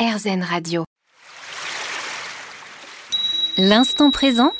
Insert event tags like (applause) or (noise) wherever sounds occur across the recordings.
RZN Radio. L'instant présent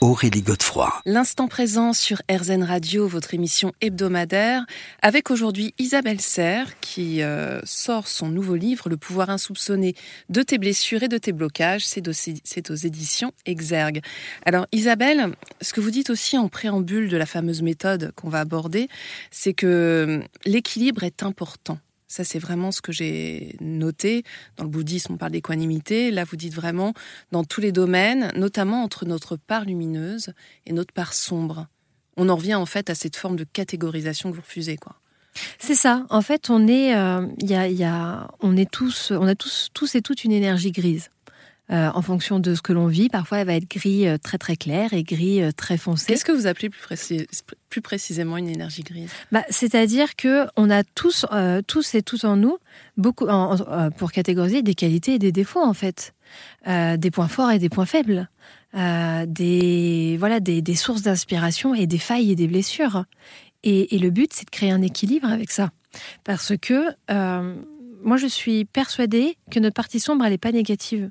Aurélie Godefroy. L'instant présent sur RZN Radio, votre émission hebdomadaire, avec aujourd'hui Isabelle Serre qui euh, sort son nouveau livre Le pouvoir insoupçonné de tes blessures et de tes blocages. C'est aux, éditions Exergue. Alors Isabelle, ce que vous dites aussi en préambule de la fameuse méthode qu'on va aborder, c'est que hum, l'équilibre est important. Ça, c'est vraiment ce que j'ai noté. Dans le bouddhisme, on parle d'équanimité. Là, vous dites vraiment dans tous les domaines, notamment entre notre part lumineuse et notre part sombre. On en revient en fait à cette forme de catégorisation que vous refusez, quoi. C'est ça. En fait, on est, euh, y a, on est tous, on a tous, tous et toutes une énergie grise. Euh, en fonction de ce que l'on vit. Parfois, elle va être gris euh, très très clair et gris euh, très foncé. Qu'est-ce que vous appelez plus, précisément une énergie grise? Bah, C'est-à-dire que on a tous, tous et toutes en nous, beaucoup, pour catégoriser, des qualités et des défauts en fait, des points forts et des points faibles. des voilà des, sources d'inspiration et des failles et des blessures et, et le but c'est de créer un équilibre avec ça parce que moi je suis persuadée que notre partie sombre elle n'est pas négative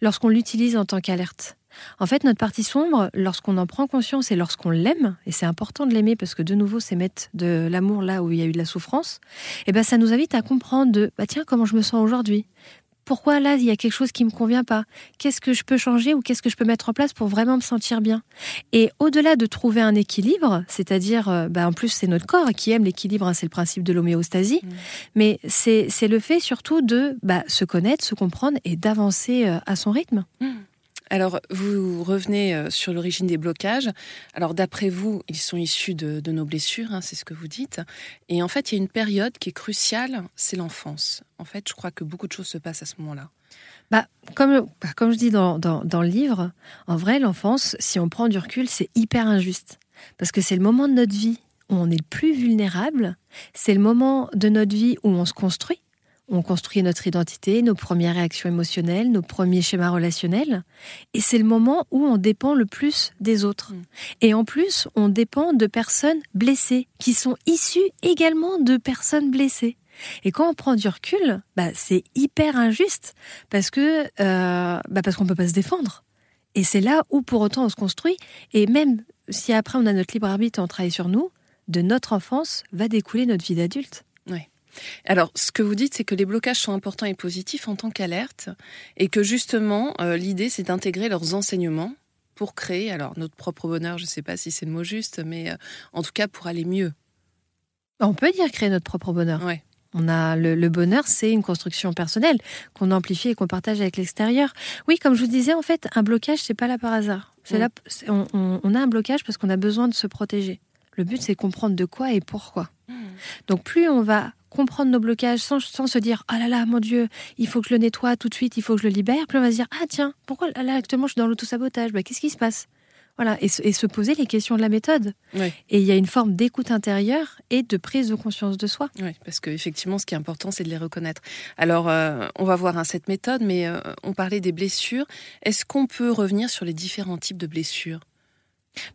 lorsqu'on l'utilise en tant qu'alerte. En fait, notre partie sombre, lorsqu'on en prend conscience et lorsqu'on l'aime, et c'est important de l'aimer parce que de nouveau, c'est mettre de l'amour là où il y a eu de la souffrance, et eh ben ça nous invite à comprendre de bah tiens comment je me sens aujourd'hui? Pourquoi là il y a quelque chose qui me convient pas? Qu'est-ce que je peux changer ou qu'est-ce que je peux mettre en place pour vraiment me sentir bien? Et au-delà de trouver un équilibre, c'est-à-dire, euh, bah, en plus c'est notre corps qui aime l'équilibre, hein, c'est le principe de l'homéostasie, mmh. mais c'est le fait surtout de bah, se connaître, se comprendre et d'avancer euh, à son rythme. Mmh. Alors, vous revenez euh, sur l'origine des blocages. Alors, d'après vous, ils sont issus de, nos blessures, hein, c'est ce que vous dites. Et en fait, il y a une période qui est cruciale, c'est l'enfance. En fait, je crois que beaucoup de choses se passent à ce moment-là. Bah, comme, bah, comme je dis dans, dans le livre, en vrai, l'enfance, si on prend du recul, c'est hyper injuste. Parce que c'est le moment de notre vie où on est le plus vulnérable, c'est le moment de notre vie où on se construit, on construit notre identité, nos premières réactions émotionnelles, nos premiers schémas relationnels. Et c'est le moment où on dépend le plus des autres. Mm. Et en plus, on dépend de personnes blessées, qui sont issues également de personnes blessées. Et quand on prend du recul, bah, c'est hyper injuste parce que euh, bah parce qu'on peut pas se défendre. Et c'est là où pour autant on se construit. Et même si après on a notre libre arbitre et on travaille sur nous, de notre enfance va découler notre vie d'adulte. Alors, ce que vous dites, c'est que les blocages sont importants et positifs en tant qu'alerte, et que justement, euh, l'idée, c'est d'intégrer leurs enseignements pour créer, alors notre propre bonheur, je ne sais pas si c'est le mot juste, mais euh, en tout cas pour aller mieux. On peut dire créer notre propre bonheur. Ouais. On a le, bonheur, c'est une construction personnelle qu'on amplifie et qu'on partage avec l'extérieur. Oui, comme je vous disais, en fait, un blocage, c'est pas là par hasard. C'est mm. là, on, a un blocage parce qu'on a besoin de se protéger. Le but, c'est comprendre de quoi et pourquoi. Mm. Donc, plus on va comprendre nos blocages sans, se dire ah là là mon dieu il faut que je le nettoie tout de suite il faut que je le libère puis on va se dire ah tiens pourquoi là actuellement je suis dans l'autosabotage? Bah, qu'est-ce qui se passe? Voilà et, se poser les questions de la méthode. Et il y a une forme d'écoute intérieure et de prise de conscience de soi. Oui parce qu'effectivement ce qui est important c'est de les reconnaître. Alors euh, on va voir hein, cette méthode mais euh, on parlait des blessures. Est-ce qu'on peut revenir sur les différents types de blessures?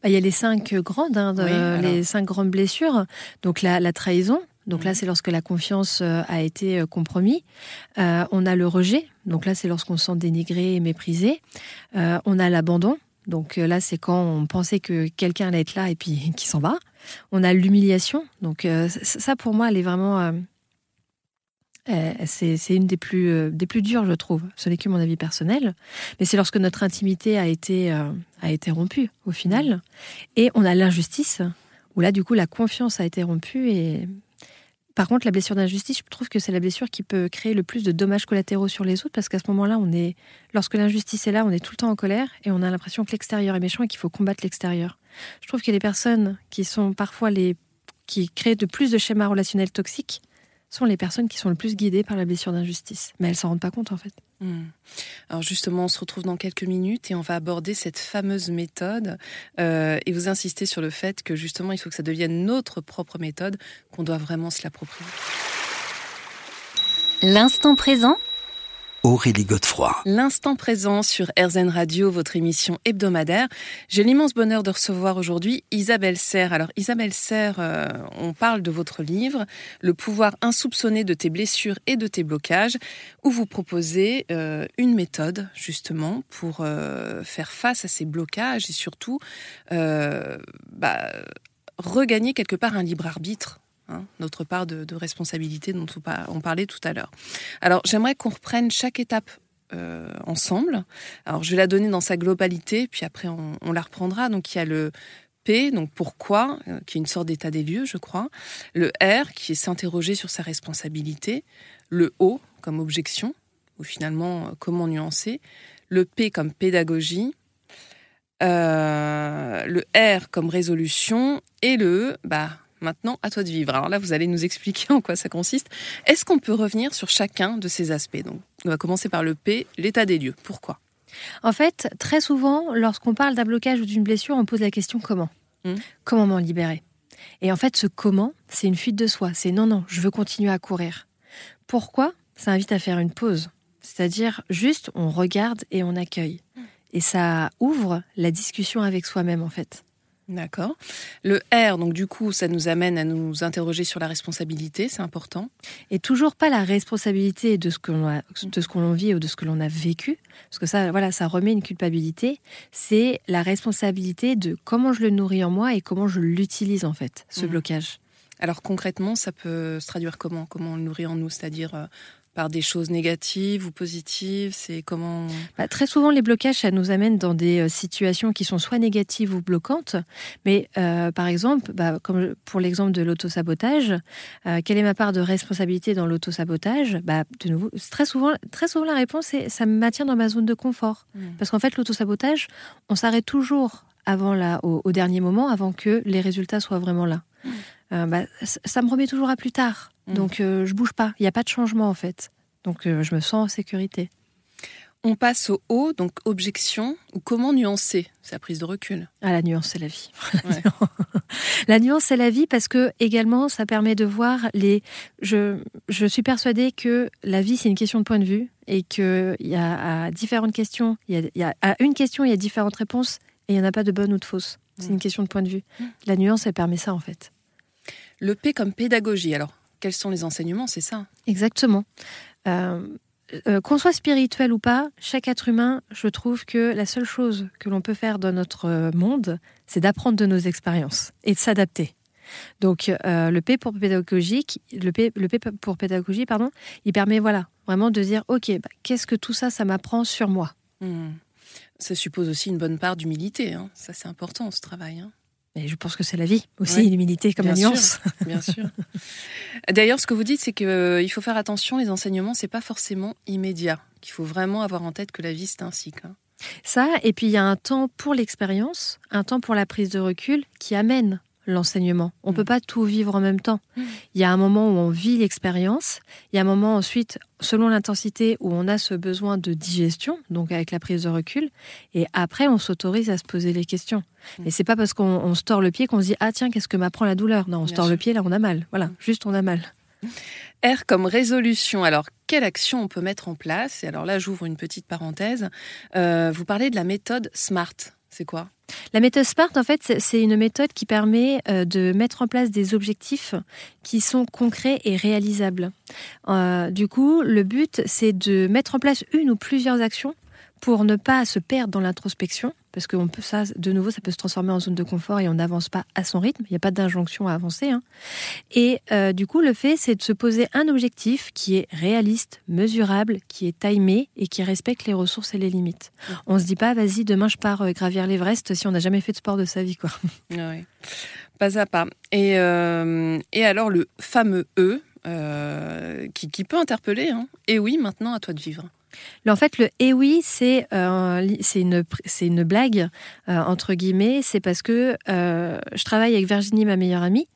Bah, il y a les cinq grandes, hein, les cinq grandes blessures. Donc la trahison, donc là, mhm. c'est lorsque la confiance euh, a été euh, compromise. Euh, on a le rejet. Donc là, c'est lorsqu'on se sent dénigré et méprisé. on a l'abandon. Donc là, c'est quand on pensait que quelqu'un allait être là et puis (laughs) qui s'en va. On a l'humiliation. Donc ça, pour moi, elle est vraiment... c'est une des plus, des plus dures, je trouve. Ce n'est que mon avis personnel. Mais c'est lorsque notre intimité a été, a été rompue, au final. Et on a l'injustice, où là, du coup, la confiance a été rompue et par contre, la blessure d'injustice, je trouve que c'est la blessure qui peut créer le plus de dommages collatéraux sur les autres, parce qu'à ce moment-là, on est, lorsque l'injustice est là, on est tout le temps en colère et on a l'impression que l'extérieur est méchant et qu'il faut combattre l'extérieur. Je trouve que les personnes qui sont parfois les, qui créent de plus de schémas relationnels toxiques, sont les personnes qui sont le plus guidées par la blessure d'injustice. Mais elles s'en rendent pas compte en fait. Hmm. Alors justement, on se retrouve dans quelques minutes et on va aborder cette fameuse méthode euh, et vous insister sur le fait que justement, il faut que ça devienne notre propre méthode, qu'on doit vraiment se l'approprier. L'instant présent Aurélie Godefroy. L'instant présent sur RZN Radio, votre émission hebdomadaire. J'ai l'immense bonheur de recevoir aujourd'hui Isabelle Serre. Alors Isabelle Serre, euh, on parle de votre livre, Le pouvoir insoupçonné de tes blessures et de tes blocages, où vous proposez euh, une méthode justement pour euh, faire face à ces blocages et surtout bah, regagner quelque part un libre arbitre Hein, notre part de, responsabilité dont on parlait tout à l'heure. Alors j'aimerais qu'on reprenne chaque étape euh, ensemble. Alors je vais la donner dans sa globalité, puis après on, la reprendra. Donc il y a le P, donc pourquoi, euh, qui est une sorte d'état des lieux, je crois. Le R, qui est s'interroger sur sa responsabilité. Le O, comme objection, ou finalement euh, comment nuancer. Le P comme pédagogie. le R comme résolution. Et le E, bah, Maintenant, à toi de vivre. Alors là, vous allez nous expliquer en quoi ça consiste. Est-ce qu'on peut revenir sur chacun de ces aspects? Donc, on va commencer par le P, l'état des lieux. Pourquoi? En fait, très souvent, lorsqu'on parle d'un blocage ou d'une blessure, on pose la question comment hmm. Comment m'en libérer? Et en fait, ce comment, c'est une fuite de soi. C'est non, non, je veux continuer à courir. Pourquoi? Ça invite à faire une pause. C'est-à-dire, juste, on regarde et on accueille. Hmm. Et ça ouvre la discussion avec soi-même, en fait. D'accord. Le R, donc du coup, ça nous amène à nous interroger sur la responsabilité, c'est important. Et toujours pas la responsabilité de ce que l'on de ce qu'on vit ou de ce que l'on a vécu, parce que ça, voilà, ça remet une culpabilité. C'est la responsabilité de comment je le nourris en moi et comment je l'utilise en fait, ce mmh. blocage. Alors concrètement, ça peut se traduire comment? Comment on le nourrit en nous? C'est-à-dire euh, par des choses négatives ou positives C'est comment bah, Très souvent, les blocages, ça nous amène dans des euh, situations qui sont soit négatives ou bloquantes. Mais euh, par exemple, bah, comme pour l'exemple de l'autosabotage, euh, quelle est ma part de responsabilité dans l'autosabotage? Bah, De nouveau, très souvent, très souvent, la réponse est ça me maintient dans ma zone de confort. Mmh. Parce qu'en fait, l'autosabotage, on s'arrête toujours avant là, au, dernier moment, avant que les résultats soient vraiment là. Mmh. Bah, ça me remet toujours à plus tard. Mm. Donc euh, je bouge pas, il n'y a pas de changement en fait. Donc euh, je me sens en sécurité. On passe au haut, donc objection, ou comment nuancer? Sa prise de recul Ah, la nuance, c'est la vie. (laughs) la nuance, c'est la vie parce que également, ça permet de voir les. Je, je suis persuadée que la vie, c'est une question de point de vue et qu'il y a à différentes questions, il y, a, à une question, il y a différentes réponses et il n'y en a pas de bonne ou de fausse. C'est mm. une question de point de vue. Mm. La nuance, elle permet ça en fait. Le P comme pédagogie, alors quels sont les enseignements, c'est ça Exactement. Euh, euh, qu'on soit spirituel ou pas, chaque être humain, je trouve que la seule chose que l'on peut faire dans notre monde, c'est d'apprendre de nos expériences et de s'adapter. Donc euh, le P pour pédagogique, le P, le P pour pédagogie, pardon, il permet voilà vraiment de dire ok, bah, qu'est-ce que tout ça, ça m'apprend sur moi? Hmm. Ça suppose aussi une bonne part d'humilité. Hein. Ça c'est important ce travail. Hein. Et je pense que c'est la vie aussi, l'humilité comme la nuance. (laughs) bien sûr. D'ailleurs, ce que vous dites, c'est qu'il euh, faut faire attention, les enseignements, c'est pas forcément immédiat. Il faut vraiment avoir en tête que la vie, c'est un cycle. Hein. Ça, et puis il y a un temps pour l'expérience, un temps pour la prise de recul qui amène l'enseignement. On ne peut mm. pas tout vivre en même temps. Mm. Il y a un moment où on vit l'expérience, il y a un moment ensuite, selon l'intensité, où on a ce besoin de digestion, donc avec la prise de recul, et après on s'autorise à se poser les questions. Mm. Et c'est pas parce qu'on se tord le pied qu'on se dit ah tiens qu'est-ce que m'apprend la douleur? Non, on se tord le pied là on a mal. Voilà, juste on a mal. R comme résolution. Alors, quelle action on peut mettre en place? Et alors là, j'ouvre une petite parenthèse. Euh, vous parlez de la méthode SMART. C'est quoi? La méthode SMART, en fait, c'est une méthode qui permet euh, de mettre en place des objectifs qui sont concrets et réalisables. Euh, du coup, le but, c'est de mettre en place une ou plusieurs actions pour ne pas se perdre dans l'introspection, parce que on peut ça, de nouveau, ça peut se transformer en zone de confort et on n'avance pas à son rythme. Il n'y a pas d'injonction à avancer. Hein. Et euh, du coup, le fait, c'est de se poser un objectif qui est réaliste, mesurable, qui est timé et qui respecte les ressources et les limites. On se dit pas, vas-y, demain je pars euh, gravir l'Everest si on n'a jamais fait de sport de sa vie, quoi. Pas à pas. Et, euh, et alors le fameux E, qui, qui, peut interpeller. Hein. Et oui, maintenant à toi de vivre. En fait, le eh oui, c'est euh, une, une blague, euh, entre guillemets. C'est parce que euh, je travaille avec Virginie, ma meilleure amie.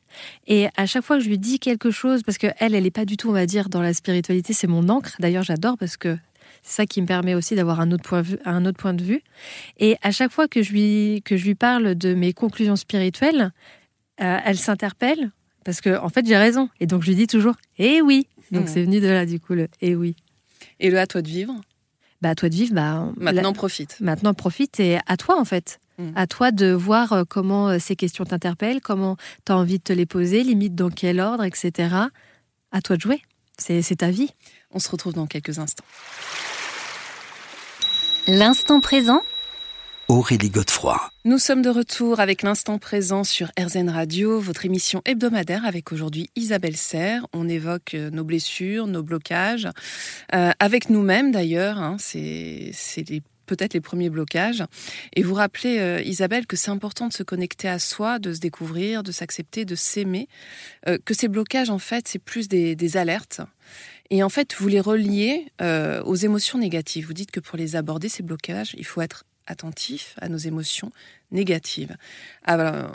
Et à chaque fois que je lui dis quelque chose, parce qu'elle, elle n'est pas du tout, on va dire, dans la spiritualité, c'est mon encre. D'ailleurs, j'adore parce que c'est ça qui me permet aussi d'avoir un, autre point un autre point de vue. Et à chaque fois que je lui, que je lui parle de mes conclusions spirituelles, elle s'interpelle parce que, en fait, j'ai raison. Et donc, je lui dis toujours, eh oui. Donc, mmh. c'est venu de là, du coup, le eh oui. Et le à toi de vivre bah, à toi de vivre. Bah, maintenant, profite. Maintenant, profite et à toi, en fait. Mm. À toi de voir euh, comment euh, ces questions t'interpellent, comment tu as envie de te les poser, limite dans quel ordre, etc. À toi de jouer. C'est ta vie. On se retrouve dans quelques instants. L'instant présent Aurélie Godefroy. Nous sommes de retour avec l'instant présent sur RZN Radio, votre émission hebdomadaire avec aujourd'hui Isabelle Serre. On évoque euh, nos blessures, nos blocages, euh, avec nous-mêmes d'ailleurs. Hein, c'est peut-être les premiers blocages. Et vous rappelez, euh, Isabelle, que c'est important de se connecter à soi, de se découvrir, de s'accepter, de s'aimer. que ces blocages, en fait, c'est plus des, alertes. Et en fait, vous les reliez aux émotions négatives. Vous dites que pour les aborder, ces blocages, il faut être attentif à nos émotions négatives. Ah,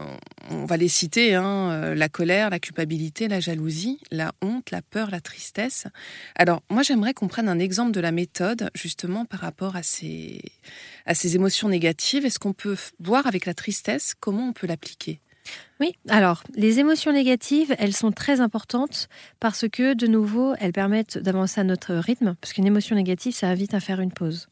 on va les citer, hein, euh, la colère, la culpabilité, la jalousie, la honte, la peur, la tristesse. Alors moi j'aimerais qu'on prenne un exemple de la méthode justement par rapport à ces, à ces émotions négatives. Est-ce qu'on peut voir avec la tristesse comment on peut l'appliquer? Oui, alors les émotions négatives, elles sont très importantes parce que de nouveau, elles permettent d'avancer à notre rythme, parce qu'une émotion négative, ça invite à faire une pause.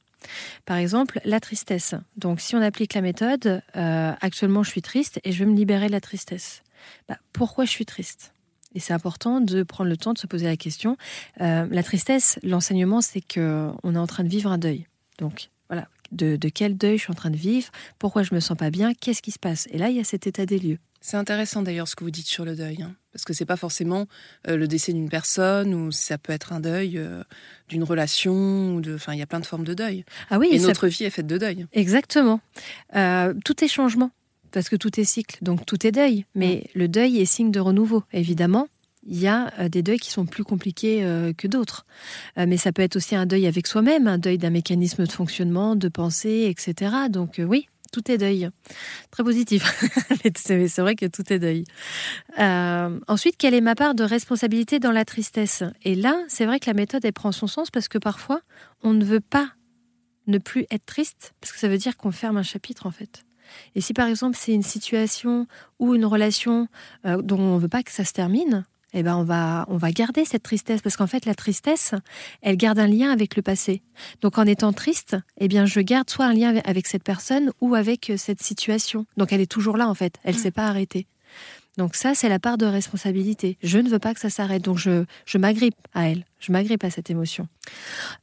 Par exemple, la tristesse. Donc, si on applique la méthode, euh, actuellement, je suis triste et je veux me libérer de la tristesse. Bah, pourquoi je suis triste? Et c'est important de prendre le temps de se poser la question. Euh, la tristesse, l'enseignement, c'est que on est en train de vivre un deuil. Donc, voilà, de, de, quel deuil je suis en train de vivre? Pourquoi je me sens pas bien? Qu'est-ce qui se passe? Et là, il y a cet état des lieux. C'est intéressant d'ailleurs ce que vous dites sur le deuil, hein, parce que c'est pas forcément euh, le décès d'une personne ou ça peut être un deuil euh, d'une relation ou de, enfin il y a plein de formes de deuil. Ah oui. Et notre vie est faite de deuil. Exactement. Euh, tout est changement parce que tout est cycle, donc tout est deuil. Mais mm. le deuil est signe de renouveau, évidemment. Il y a des deuils qui sont plus compliqués que d'autres. mais ça peut être aussi un deuil avec soi-même, un deuil d'un mécanisme de fonctionnement, de pensée, etc. Donc oui, tout est deuil. Très positif. (laughs) c'est vrai que tout est deuil. Euh, ensuite, quelle est ma part de responsabilité dans la tristesse? Et là, c'est vrai que la méthode, elle prend son sens parce que parfois, on ne veut pas ne plus être triste parce que ça veut dire qu'on ferme un chapitre en fait. Et si par exemple c'est une situation ou une relation euh, dont on ne veut pas que ça se termine, eh ben on va on va garder cette tristesse parce qu'en fait la tristesse elle garde un lien avec le passé. Donc en étant triste, eh bien je garde soit un lien avec cette personne ou avec euh, cette situation. Donc elle est toujours là en fait, elle mmh. s'est pas arrêtée. Donc ça c'est la part de responsabilité. Je ne veux pas que ça s'arrête, donc je je m'agrippe à elle, je m'agrippe à cette émotion.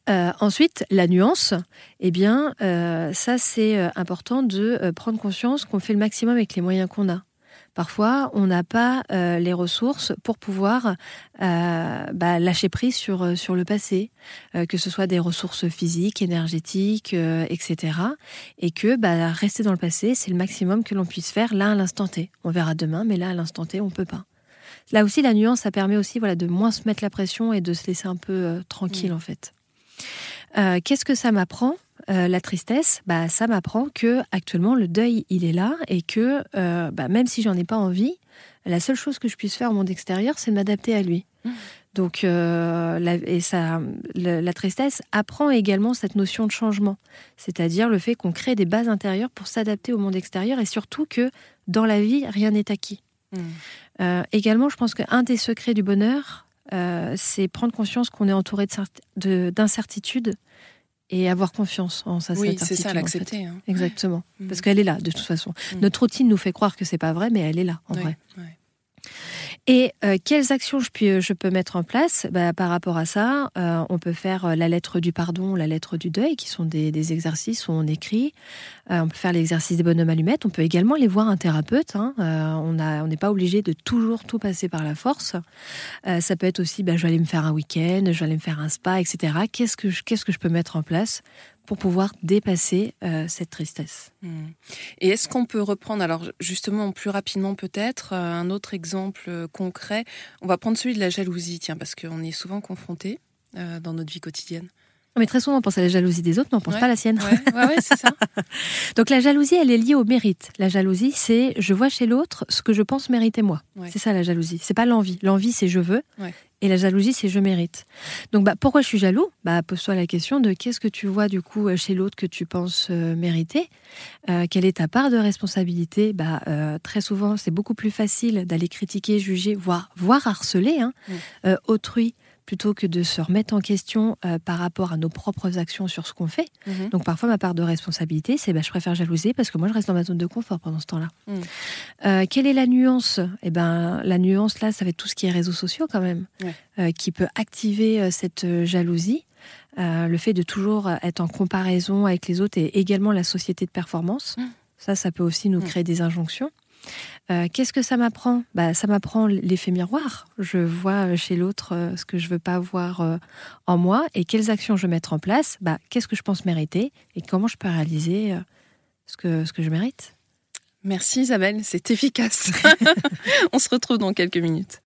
Euh, ensuite la nuance, eh bien euh, ça c'est important de prendre conscience qu'on fait le maximum avec les moyens qu'on a. Parfois, on n'a pas euh, les ressources pour pouvoir euh, bah, lâcher prise sur, euh, sur le passé, que ce soit des ressources physiques, énergétiques, etc. Et que bah, rester dans le passé, c'est le maximum que l'on puisse faire là à l'instant T. On verra demain, mais là à l'instant T, on ne peut pas. Là aussi, la nuance, ça permet aussi voilà, de moins se mettre la pression et de se laisser un peu tranquille, mmh. en fait. Qu'est-ce que ça m'apprend? Euh, la tristesse, bah, ça m'apprend que actuellement le deuil il est là et que euh, bah, même si j'en ai pas envie, la seule chose que je puisse faire au monde extérieur, c'est de m'adapter à lui. Mmh. Donc, euh, la, et ça, la, tristesse apprend également cette notion de changement, c'est-à-dire le fait qu'on crée des bases intérieures pour s'adapter au monde extérieur et surtout que dans la vie, rien n'est acquis. Mmh. également, je pense qu'un des secrets du bonheur, c'est prendre conscience qu'on est entouré d'incertitudes et avoir confiance en sa Oui, c'est ça, l'accepter. Hein. Exactement. Parce qu'elle est là, de toute façon. Notre routine nous fait croire que c'est pas vrai, mais elle est là, en vrai. Et euh, quelles actions je, puis, je, peux mettre en place? Bah, Par rapport à ça, euh, on peut faire euh, la lettre du pardon, la lettre du deuil, qui sont des, exercices où on écrit. On peut faire l'exercice des bonhommes allumettes. On peut également aller voir un thérapeute. Hein. on n'est pas obligé de toujours tout passer par la force. ça peut être aussi, bah, je vais aller me faire un week-end, je vais aller me faire un spa, etc. Qu'est-ce que je peux mettre en place pour pouvoir dépasser euh, cette tristesse? Hmm. Et est-ce qu'on peut reprendre, alors justement plus rapidement peut-être, euh, un autre exemple euh, concret? On va prendre celui de la jalousie, tiens, parce qu'on est souvent confronté dans notre vie quotidienne. Mais très souvent, on pense à la jalousie des autres, mais on ne pense pas à la sienne. Ouais, c'est ça. (laughs) Donc la jalousie, elle est liée au mérite. La jalousie, c'est je vois chez l'autre ce que je pense mériter moi. C'est ça la jalousie. C'est pas l'envie. L'envie, c'est je veux. Et la jalousie, c'est je mérite. Donc, bah, pourquoi je suis jaloux? Bah, Pose-toi la question de qu'est-ce que tu vois du coup chez l'autre que tu penses euh, mériter? Euh, Quelle est ta part de responsabilité? Bah, euh, Très souvent, c'est beaucoup plus facile d'aller critiquer, juger, voire, voire harceler hein, autrui plutôt que de se remettre en question euh, par rapport à nos propres actions sur ce qu'on fait. Mhm. Donc parfois ma part de responsabilité, c'est bah, je préfère jalouser parce que moi je reste dans ma zone de confort pendant ce temps-là. Mm. Euh, quelle est la nuance? Eh ben la nuance là, ça va être tout ce qui est réseaux sociaux quand même, Ouais. euh, qui peut activer cette jalousie. Le fait de toujours être en comparaison avec les autres et également la société de performance. Mm. Ça, ça peut aussi nous créer des injonctions. Euh, Qu'est-ce que ça m'apprend? Bah, Ça m'apprend l'effet miroir. Je vois chez l'autre euh, ce que je veux pas voir euh, en moi et quelles actions je vais mettre en place? Bah, Qu'est-ce que je pense mériter? Et comment je peux réaliser ce, que, ce que je mérite? Merci Isabelle, c'est efficace. (laughs) On se retrouve dans quelques minutes.